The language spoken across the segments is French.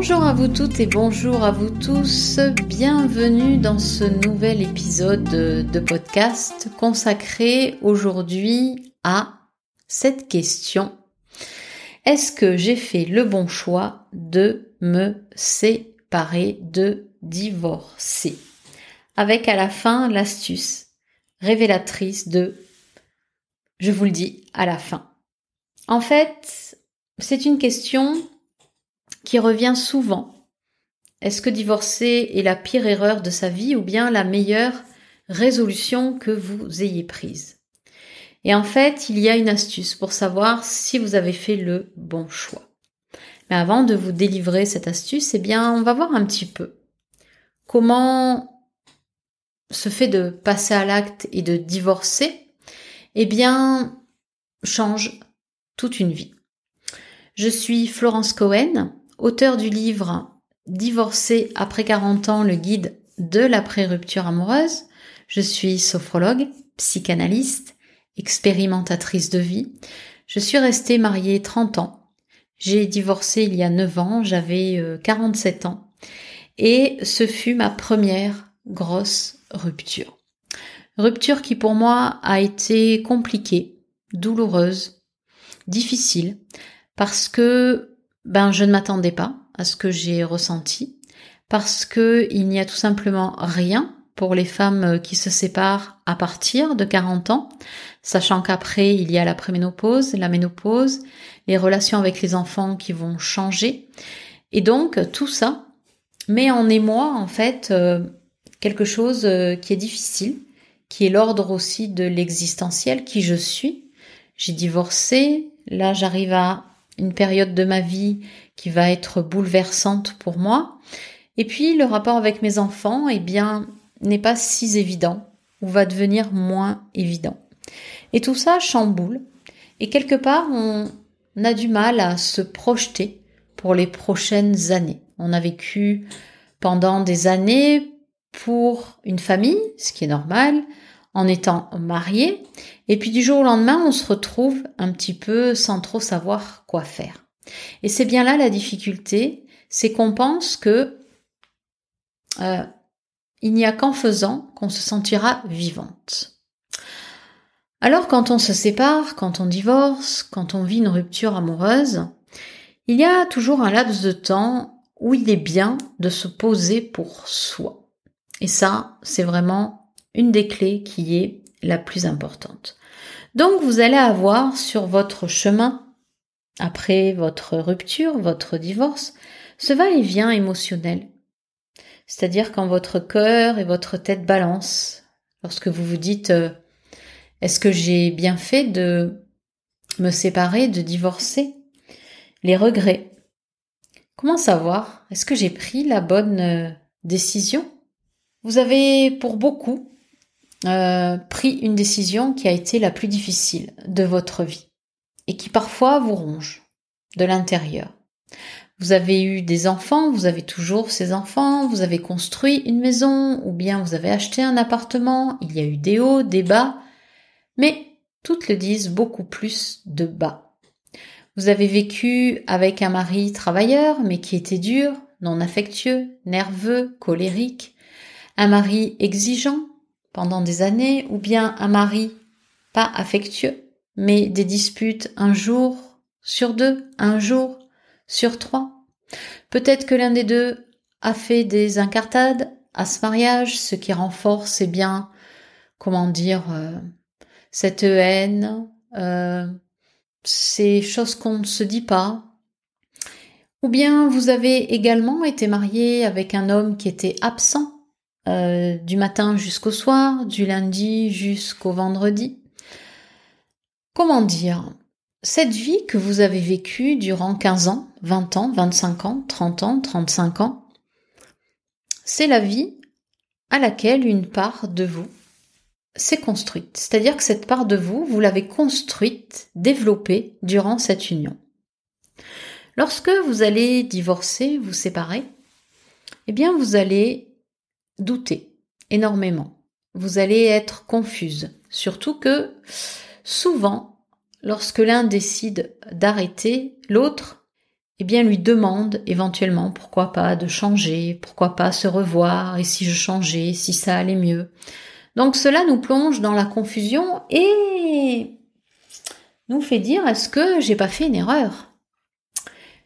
Bonjour à vous toutes et bonjour à vous tous. Bienvenue dans ce nouvel épisode de podcast consacré aujourd'hui à cette question. Est-ce que j'ai fait le bon choix de me séparer, de divorcer? Avec à la fin l'astuce révélatrice de, je vous le dis, à la fin. En fait, c'est une question qui revient souvent. Est-ce que divorcer est la pire erreur de sa vie ou bien la meilleure résolution que vous ayez prise? Et en fait, il y a une astuce pour savoir si vous avez fait le bon choix. Mais avant de vous délivrer cette astuce, eh bien, on va voir un petit peu comment ce fait de passer à l'acte et de divorcer, eh bien, change toute une vie. Je suis Florence Cohen, auteur du livre Divorcé après 40 ans, le guide de la pré-rupture amoureuse. Je suis sophrologue, psychanalyste, expérimentatrice de vie. Je suis restée mariée 30 ans. J'ai divorcé il y a 9 ans, j'avais 47 euh, ans. Et ce fut ma première grosse rupture. Rupture qui pour moi a été compliquée, douloureuse, difficile, parce que ben je ne m'attendais pas à ce que j'ai ressenti parce que il n'y a tout simplement rien pour les femmes qui se séparent à partir de 40 ans, sachant qu'après il y a la préménopause, la ménopause, les relations avec les enfants qui vont changer. Et donc tout ça met en émoi en fait euh, quelque chose euh, qui est difficile, qui est l'ordre aussi de l'existentiel, qui je suis. J'ai divorcé, là j'arrive à une période de ma vie qui va être bouleversante pour moi. Et puis le rapport avec mes enfants, eh bien, n'est pas si évident ou va devenir moins évident. Et tout ça chamboule. Et quelque part, on a du mal à se projeter pour les prochaines années. On a vécu pendant des années pour une famille, ce qui est normal, en étant marié, et puis du jour au lendemain, on se retrouve un petit peu sans trop savoir quoi faire. Et c'est bien là la difficulté, c'est qu'on pense que euh, il n'y a qu'en faisant qu'on se sentira vivante. Alors quand on se sépare, quand on divorce, quand on vit une rupture amoureuse, il y a toujours un laps de temps où il est bien de se poser pour soi. Et ça, c'est vraiment une des clés qui est la plus importante. Donc vous allez avoir sur votre chemin, après votre rupture, votre divorce, ce va-et-vient émotionnel. C'est-à-dire quand votre cœur et votre tête balancent, lorsque vous vous dites euh, est-ce que j'ai bien fait de me séparer, de divorcer? Les regrets. Comment savoir? Est-ce que j'ai pris la bonne euh, décision? Vous avez pour beaucoup euh, pris une décision qui a été la plus difficile de votre vie et qui parfois vous ronge de l'intérieur. Vous avez eu des enfants, vous avez toujours ces enfants, vous avez construit une maison ou bien vous avez acheté un appartement, il y a eu des hauts, des bas, mais toutes le disent beaucoup plus de bas. Vous avez vécu avec un mari travailleur mais qui était dur, non affectueux, nerveux, colérique, un mari exigeant pendant des années, ou bien un mari pas affectueux, mais des disputes un jour sur deux, un jour sur trois. Peut-être que l'un des deux a fait des incartades à ce mariage, ce qui renforce, eh bien, comment dire, euh, cette haine, euh, ces choses qu'on ne se dit pas. Ou bien vous avez également été marié avec un homme qui était absent euh, du matin jusqu'au soir, du lundi jusqu'au vendredi. Comment dire? Cette vie que vous avez vécue durant 15 ans, 20 ans, 25 ans, 30 ans, 35 ans, c'est la vie à laquelle une part de vous s'est construite. C'est-à-dire que cette part de vous, vous l'avez construite, développée durant cette union. Lorsque vous allez divorcer, vous séparer, eh bien vous allez douter énormément. Vous allez être confuse. Surtout que souvent, lorsque l'un décide d'arrêter, l'autre eh bien lui demande éventuellement pourquoi pas de changer, pourquoi pas se revoir, et si je changeais, si ça allait mieux. Donc cela nous plonge dans la confusion et nous fait dire est-ce que j'ai pas fait une erreur?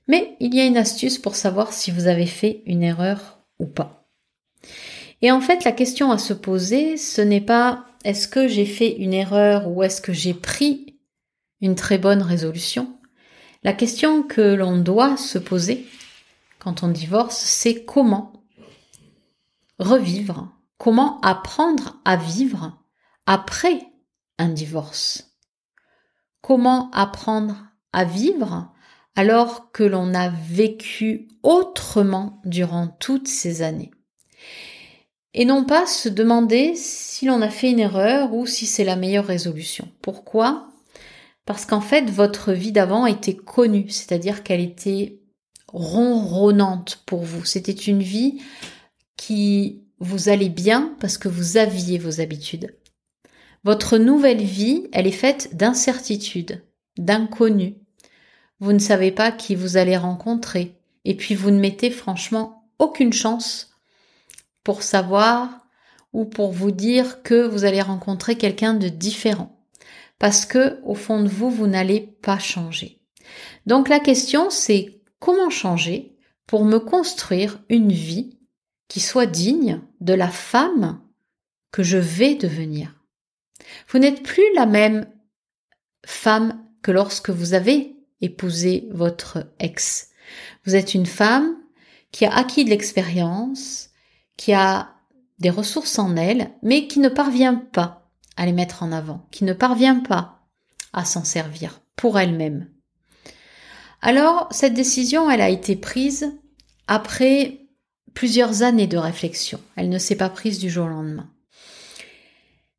Mais il y a une astuce pour savoir si vous avez fait une erreur ou pas. Et en fait, la question à se poser, ce n'est pas est-ce que j'ai fait une erreur ou est-ce que j'ai pris une très bonne résolution? La question que l'on doit se poser quand on divorce, c'est comment revivre, comment apprendre à vivre après un divorce? Comment apprendre à vivre alors que l'on a vécu autrement durant toutes ces années? Et non pas se demander si l'on a fait une erreur ou si c'est la meilleure résolution. Pourquoi? Parce qu'en fait, votre vie d'avant était connue, c'est-à-dire qu'elle était ronronnante pour vous. C'était une vie qui vous allait bien parce que vous aviez vos habitudes. Votre nouvelle vie, elle est faite d'incertitudes, d'inconnus. Vous ne savez pas qui vous allez rencontrer, et puis vous ne mettez franchement aucune chance pour savoir ou pour vous dire que vous allez rencontrer quelqu'un de différent. Parce que, au fond de vous, vous n'allez pas changer. Donc la question, c'est comment changer pour me construire une vie qui soit digne de la femme que je vais devenir. Vous n'êtes plus la même femme que lorsque vous avez épousé votre ex. Vous êtes une femme qui a acquis de l'expérience, qui a des ressources en elle, mais qui ne parvient pas à les mettre en avant, qui ne parvient pas à s'en servir pour elle-même. Alors, cette décision, elle a été prise après plusieurs années de réflexion. Elle ne s'est pas prise du jour au lendemain.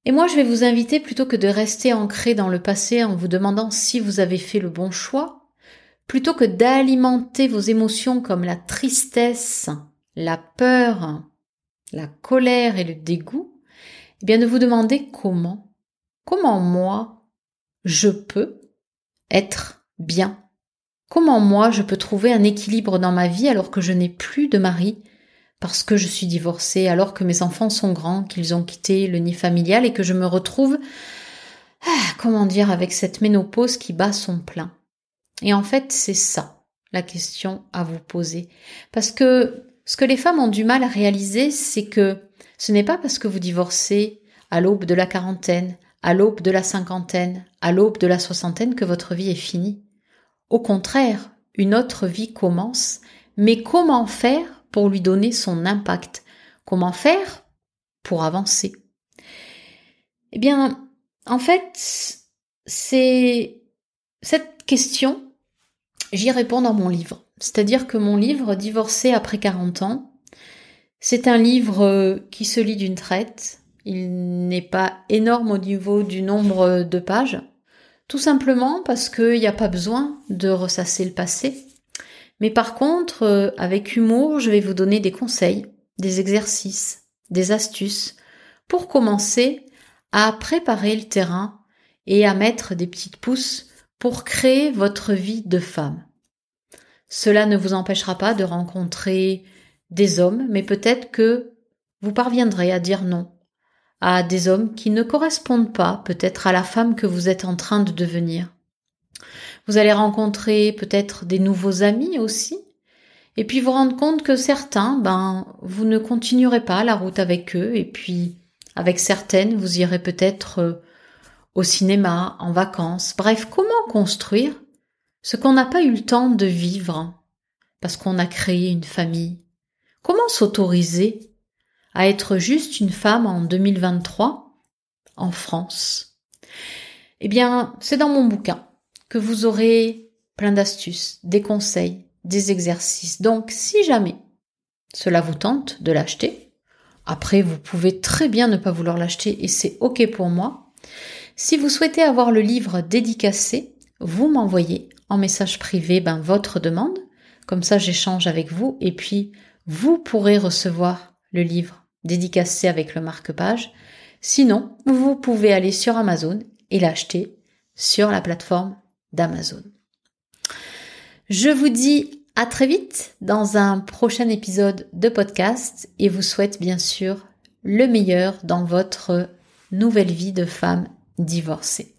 Et moi, je vais vous inviter, plutôt que de rester ancré dans le passé en vous demandant si vous avez fait le bon choix, plutôt que d'alimenter vos émotions comme la tristesse, la peur, la colère et le dégoût, eh bien de vous demander comment, comment moi, je peux être bien. Comment moi, je peux trouver un équilibre dans ma vie alors que je n'ai plus de mari, parce que je suis divorcée, alors que mes enfants sont grands, qu'ils ont quitté le nid familial et que je me retrouve, ah, comment dire, avec cette ménopause qui bat son plein. Et en fait, c'est ça la question à vous poser. Parce que ce que les femmes ont du mal à réaliser, c'est que ce n'est pas parce que vous divorcez à l'aube de la quarantaine, à l'aube de la cinquantaine, à l'aube de la soixantaine que votre vie est finie. Au contraire, une autre vie commence, mais comment faire pour lui donner son impact? Comment faire pour avancer? Eh bien, en fait, c'est cette question, j'y réponds dans mon livre. C'est-à-dire que mon livre, Divorcé après 40 ans, c'est un livre euh, qui se lit d'une traite. Il n'est pas énorme au niveau du nombre de pages. Tout simplement parce qu'il n'y a pas besoin de ressasser le passé. Mais par contre, euh, avec humour, je vais vous donner des conseils, des exercices, des astuces pour commencer à préparer le terrain et à mettre des petites pousses pour créer votre vie de femme. Cela ne vous empêchera pas de rencontrer des hommes, mais peut-être que vous parviendrez à dire non à des hommes qui ne correspondent pas peut-être à la femme que vous êtes en train de devenir. Vous allez rencontrer peut-être des nouveaux amis aussi, et puis vous rendre compte que certains, ben, vous ne continuerez pas la route avec eux, et puis avec certaines, vous irez peut-être euh, au cinéma, en vacances. Bref, comment construire ce qu'on n'a pas eu le temps de vivre parce qu'on a créé une famille. Comment s'autoriser à être juste une femme en 2023 en France? Eh bien, c'est dans mon bouquin que vous aurez plein d'astuces, des conseils, des exercices. Donc, si jamais cela vous tente de l'acheter, après, vous pouvez très bien ne pas vouloir l'acheter et c'est OK pour moi. Si vous souhaitez avoir le livre dédicacé, vous m'envoyez en message privé ben, votre demande. Comme ça, j'échange avec vous et puis vous pourrez recevoir le livre dédicacé avec le marque-page. Sinon, vous pouvez aller sur Amazon et l'acheter sur la plateforme d'Amazon. Je vous dis À très vite dans un prochain épisode de podcast et vous souhaite bien sûr le meilleur dans votre nouvelle vie de femme divorcée.